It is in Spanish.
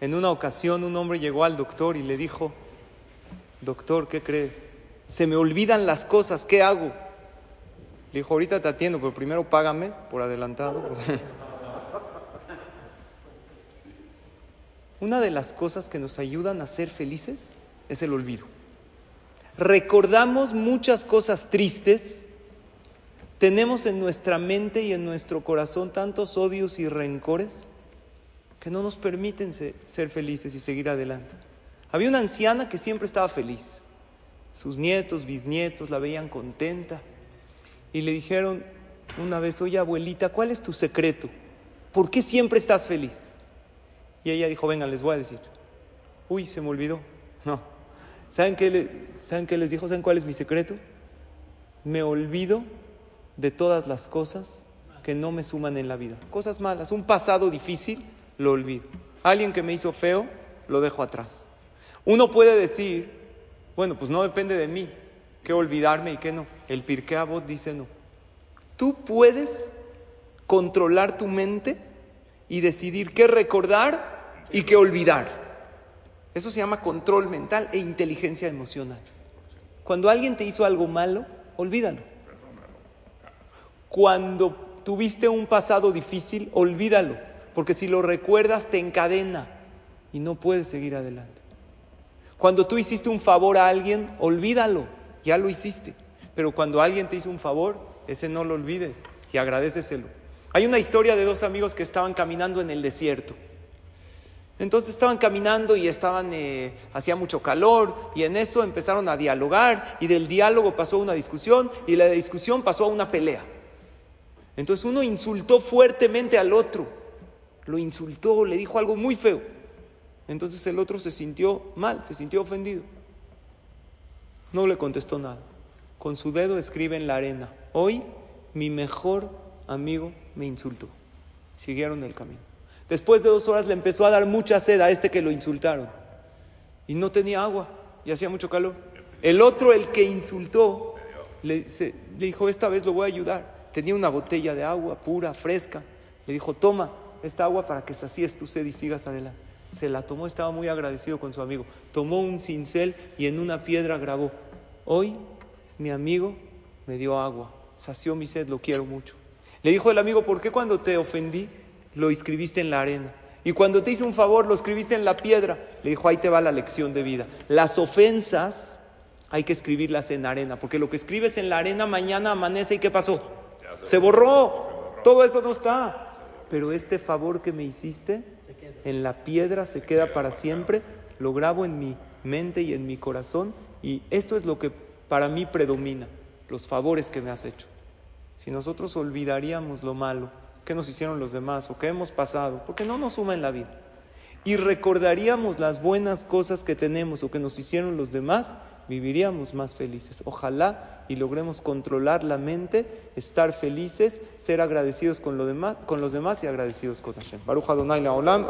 En una ocasión un hombre llegó al doctor y le dijo, doctor, ¿qué cree? Se me olvidan las cosas, ¿qué hago? Le dijo, ahorita te atiendo, pero primero págame por adelantado. Una de las cosas que nos ayudan a ser felices es el olvido. Recordamos muchas cosas tristes, tenemos en nuestra mente y en nuestro corazón tantos odios y rencores que no nos permiten ser felices y seguir adelante. Había una anciana que siempre estaba feliz. Sus nietos, bisnietos la veían contenta y le dijeron una vez, oye abuelita, ¿cuál es tu secreto? ¿Por qué siempre estás feliz? Y ella dijo, venga, les voy a decir. Uy, se me olvidó. No. ¿Saben qué, ¿Saben qué les dijo? ¿Saben cuál es mi secreto? Me olvido de todas las cosas que no me suman en la vida. Cosas malas, un pasado difícil, lo olvido. Alguien que me hizo feo, lo dejo atrás. Uno puede decir, bueno, pues no depende de mí, qué olvidarme y qué no. El Pirkei dice no. Tú puedes controlar tu mente y decidir qué recordar y qué olvidar. Eso se llama control mental e inteligencia emocional. Cuando alguien te hizo algo malo, olvídalo. Cuando tuviste un pasado difícil, olvídalo, porque si lo recuerdas te encadena y no puedes seguir adelante. Cuando tú hiciste un favor a alguien, olvídalo ya lo hiciste. Pero cuando alguien te hizo un favor, ese no lo olvides y agradeceselo. Hay una historia de dos amigos que estaban caminando en el desierto. Entonces estaban caminando y estaban, eh, hacía mucho calor y en eso empezaron a dialogar y del diálogo pasó una discusión y la discusión pasó a una pelea. Entonces uno insultó fuertemente al otro, lo insultó, le dijo algo muy feo. Entonces el otro se sintió mal, se sintió ofendido. No le contestó nada. Con su dedo escribe en la arena, hoy mi mejor amigo me insultó. Siguieron el camino. Después de dos horas le empezó a dar mucha sed a este que lo insultaron. Y no tenía agua y hacía mucho calor. El otro, el que insultó, le, le dijo, esta vez lo voy a ayudar. Tenía una botella de agua pura, fresca. Le dijo, toma esta agua para que sacies tu sed y sigas adelante. Se la tomó, estaba muy agradecido con su amigo. Tomó un cincel y en una piedra grabó, hoy mi amigo me dio agua, sació mi sed, lo quiero mucho. Le dijo el amigo, ¿por qué cuando te ofendí lo escribiste en la arena? Y cuando te hice un favor lo escribiste en la piedra. Le dijo, ahí te va la lección de vida. Las ofensas hay que escribirlas en arena, porque lo que escribes en la arena mañana amanece y ¿qué pasó? Se borró. Todo eso no está. Pero este favor que me hiciste en la piedra se queda para siempre, lo grabo en mi mente y en mi corazón y esto es lo que para mí predomina, los favores que me has hecho. Si nosotros olvidaríamos lo malo que nos hicieron los demás o que hemos pasado, porque no nos suma en la vida, y recordaríamos las buenas cosas que tenemos o que nos hicieron los demás, viviríamos más felices. Ojalá y logremos controlar la mente, estar felices, ser agradecidos con, demás, con los demás y agradecidos con Hashem. Baruch Olam.